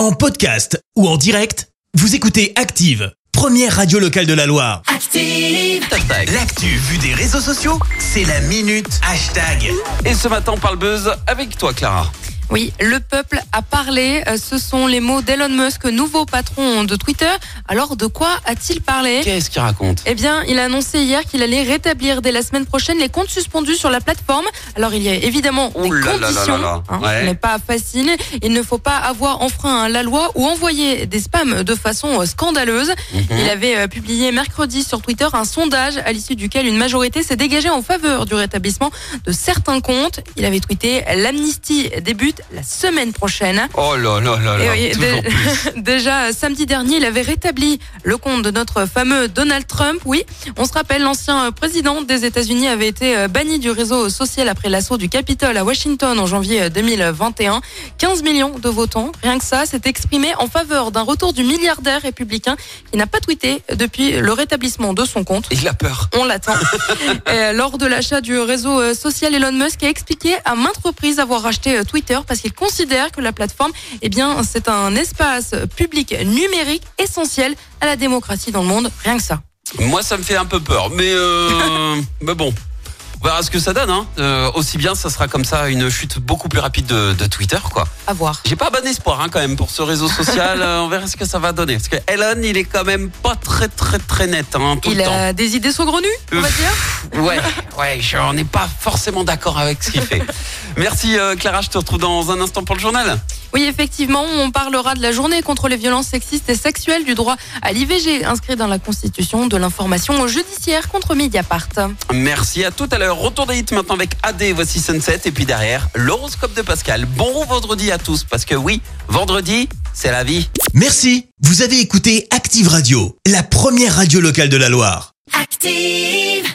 En podcast ou en direct, vous écoutez Active, première radio locale de la Loire. Active. L'actu vue des réseaux sociaux, c'est la minute hashtag. Et ce matin, on parle buzz avec toi, Clara. Oui, le peuple a parlé. Euh, Ce sont les mots d'Elon Musk, nouveau patron de Twitter. Alors, de quoi a-t-il parlé Qu'est-ce qu'il raconte Eh bien, il a annoncé hier qu'il allait rétablir dès la semaine prochaine les comptes suspendus sur la plateforme. Alors, il y a évidemment Ouh des là là là conditions. là hein. Ce n'est pas facile. Il ne faut pas avoir enfreint la loi ou envoyer des spams de façon euh, scandaleuse. Mhm. Il avait euh, publié mercredi sur Twitter un sondage à l'issue duquel une majorité s'est dégagée en faveur du rétablissement de certains comptes. Il avait tweeté l'amnistie débute la semaine prochaine. Oh là là là Et là. oui, toujours dé- plus. déjà euh, samedi dernier, il avait rétabli le compte de notre fameux Donald Trump. Oui, on se rappelle, l'ancien euh, président des États-Unis avait été euh, banni du réseau social après l'assaut du Capitole à Washington en janvier euh, 2021. 15 millions de votants, rien que ça, s'est exprimé en faveur d'un retour du milliardaire républicain qui n'a pas tweeté depuis le rétablissement de son compte. Il a peur. On l'attend. Lors de l'achat du réseau social, Elon Musk a expliqué à maintes reprises avoir acheté euh, Twitter parce qu'il considère que la plateforme, eh bien, c'est un espace public numérique essentiel à la démocratie dans le monde. Rien que ça. Moi, ça me fait un peu peur. Mais, euh, mais bon. On verra ce que ça donne. Hein. Euh, aussi bien, ça sera comme ça une chute beaucoup plus rapide de, de Twitter, quoi. À voir. J'ai pas bon espoir hein, quand même pour ce réseau social. Euh, on verra ce que ça va donner. Parce que Elon, il est quand même pas très très très net hein, tout Il le temps. a des idées saugrenues, on va dire? Ouais, ouais, je- on n'est pas forcément d'accord avec ce qu'il fait. Merci euh, Clara, je te retrouve dans un instant pour le journal. Oui, effectivement, on parlera de la journée contre les violences sexistes et sexuelles, du droit à l'IVG inscrit dans la Constitution, de l'information judiciaire contre Mediapart. Merci à tout à l'heure. Retour des hits maintenant avec AD, voici Sunset. Et puis derrière, l'horoscope de Pascal. Bon vendredi à tous, parce que oui, vendredi, c'est la vie. Merci, vous avez écouté Active Radio, la première radio locale de la Loire. Active.